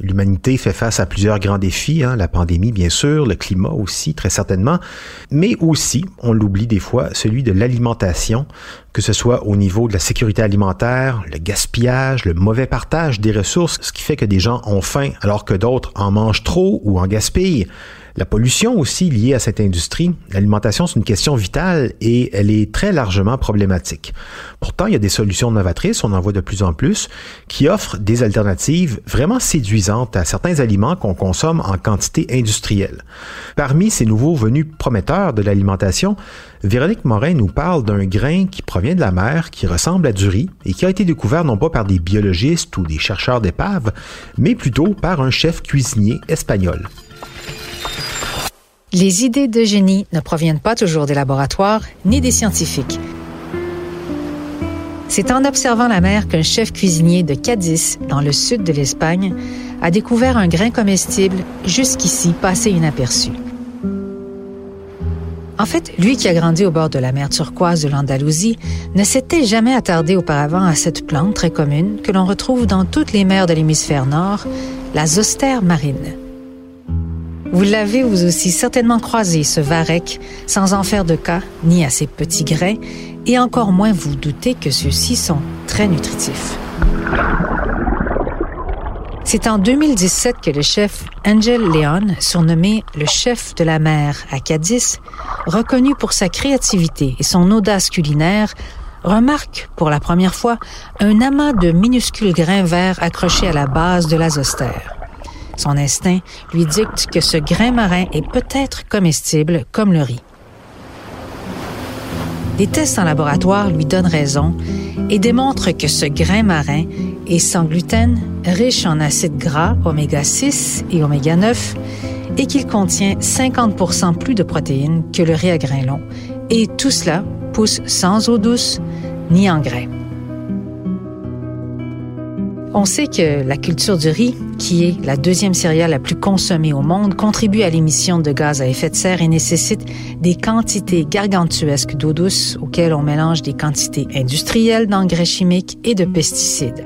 L'humanité fait face à plusieurs grands défis, hein, la pandémie bien sûr, le climat aussi très certainement, mais aussi, on l'oublie des fois, celui de l'alimentation, que ce soit au niveau de la sécurité alimentaire, le gaspillage, le mauvais partage des ressources, ce qui fait que des gens ont faim alors que d'autres en mangent trop ou en gaspillent. La pollution aussi liée à cette industrie, l'alimentation, c'est une question vitale et elle est très largement problématique. Pourtant, il y a des solutions novatrices, on en voit de plus en plus, qui offrent des alternatives vraiment séduisantes à certains aliments qu'on consomme en quantité industrielle. Parmi ces nouveaux venus prometteurs de l'alimentation, Véronique Morin nous parle d'un grain qui provient de la mer, qui ressemble à du riz et qui a été découvert non pas par des biologistes ou des chercheurs d'épaves, mais plutôt par un chef cuisinier espagnol. Les idées de génie ne proviennent pas toujours des laboratoires ni des scientifiques. C'est en observant la mer qu'un chef cuisinier de Cadiz, dans le sud de l'Espagne, a découvert un grain comestible jusqu'ici passé inaperçu. En fait, lui qui a grandi au bord de la mer turquoise de l'Andalousie ne s'était jamais attardé auparavant à cette plante très commune que l'on retrouve dans toutes les mers de l'hémisphère nord, la zostère marine. Vous l'avez vous aussi certainement croisé, ce varech, sans en faire de cas, ni à ses petits grains, et encore moins vous doutez que ceux-ci sont très nutritifs. C'est en 2017 que le chef Angel Leon, surnommé le chef de la mer à Cadiz, reconnu pour sa créativité et son audace culinaire, remarque pour la première fois un amas de minuscules grains verts accrochés à la base de la zostère. Son instinct lui dicte que ce grain marin est peut-être comestible comme le riz. Des tests en laboratoire lui donnent raison et démontrent que ce grain marin est sans gluten, riche en acides gras oméga 6 et oméga 9 et qu'il contient 50% plus de protéines que le riz à grains longs. Et tout cela pousse sans eau douce ni engrais. On sait que la culture du riz, qui est la deuxième céréale la plus consommée au monde, contribue à l'émission de gaz à effet de serre et nécessite des quantités gargantuesques d'eau douce auxquelles on mélange des quantités industrielles d'engrais chimiques et de pesticides.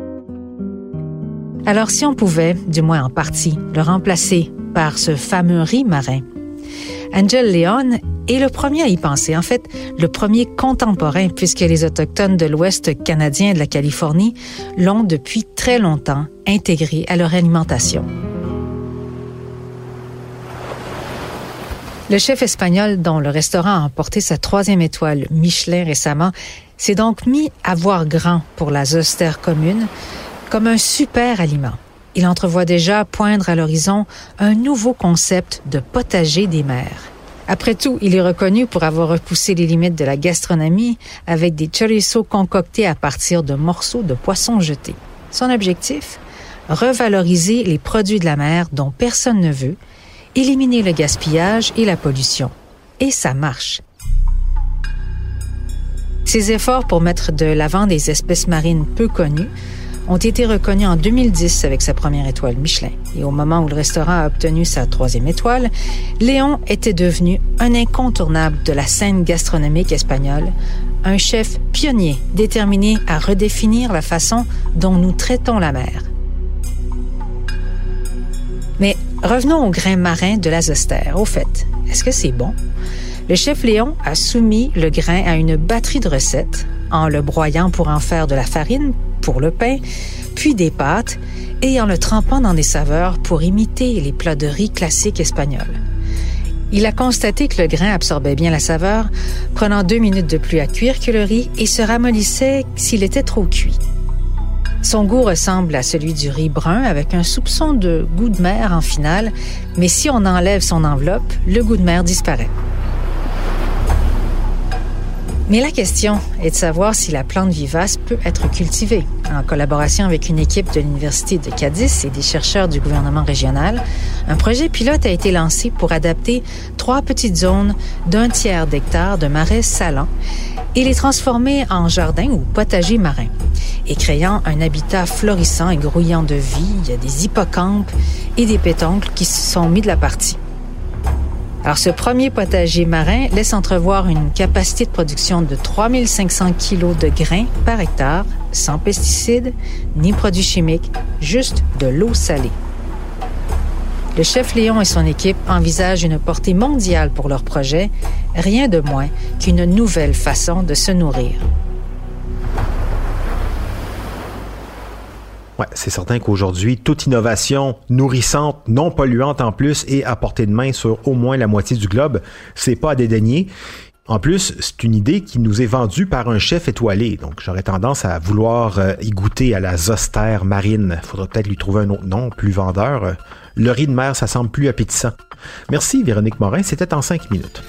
Alors si on pouvait, du moins en partie, le remplacer par ce fameux riz marin, Angel Leon est le premier à y penser. En fait, le premier contemporain, puisque les Autochtones de l'Ouest canadien et de la Californie l'ont depuis très longtemps intégré à leur alimentation. Le chef espagnol dont le restaurant a emporté sa troisième étoile Michelin récemment s'est donc mis à voir grand pour la zoster commune comme un super aliment. Il entrevoit déjà poindre à l'horizon un nouveau concept de potager des mers. Après tout, il est reconnu pour avoir repoussé les limites de la gastronomie avec des chorizo concoctés à partir de morceaux de poissons jetés. Son objectif? Revaloriser les produits de la mer dont personne ne veut, éliminer le gaspillage et la pollution. Et ça marche. Ses efforts pour mettre de l'avant des espèces marines peu connues ont été reconnus en 2010 avec sa première étoile Michelin. Et au moment où le restaurant a obtenu sa troisième étoile, Léon était devenu un incontournable de la scène gastronomique espagnole, un chef pionnier déterminé à redéfinir la façon dont nous traitons la mer. Mais revenons au grain marin de la. Au fait, est-ce que c'est bon? Le chef Léon a soumis le grain à une batterie de recettes en le broyant pour en faire de la farine pour le pain, puis des pâtes, et en le trempant dans des saveurs pour imiter les plats de riz classiques espagnols. Il a constaté que le grain absorbait bien la saveur, prenant deux minutes de plus à cuire que le riz et se ramollissait s'il était trop cuit. Son goût ressemble à celui du riz brun avec un soupçon de goût de mer en finale, mais si on enlève son enveloppe, le goût de mer disparaît. Mais la question est de savoir si la plante vivace peut être cultivée. En collaboration avec une équipe de l'Université de Cadiz et des chercheurs du gouvernement régional, un projet pilote a été lancé pour adapter trois petites zones d'un tiers d'hectare de marais salants et les transformer en jardin ou potager marin. Et créant un habitat florissant et grouillant de vie, il y a des hippocampes et des pétoncles qui se sont mis de la partie. Alors, ce premier potager marin laisse entrevoir une capacité de production de 3500 kilos de grains par hectare, sans pesticides ni produits chimiques, juste de l'eau salée. Le chef Léon et son équipe envisagent une portée mondiale pour leur projet, rien de moins qu'une nouvelle façon de se nourrir. Ouais, c'est certain qu'aujourd'hui, toute innovation nourrissante, non polluante en plus et à portée de main sur au moins la moitié du globe, c'est pas à dédaigner. En plus, c'est une idée qui nous est vendue par un chef étoilé, donc j'aurais tendance à vouloir euh, y goûter à la zostère marine. Faudrait peut-être lui trouver un autre nom, plus vendeur. Le riz de mer, ça semble plus appétissant. Merci Véronique Morin, c'était en cinq minutes.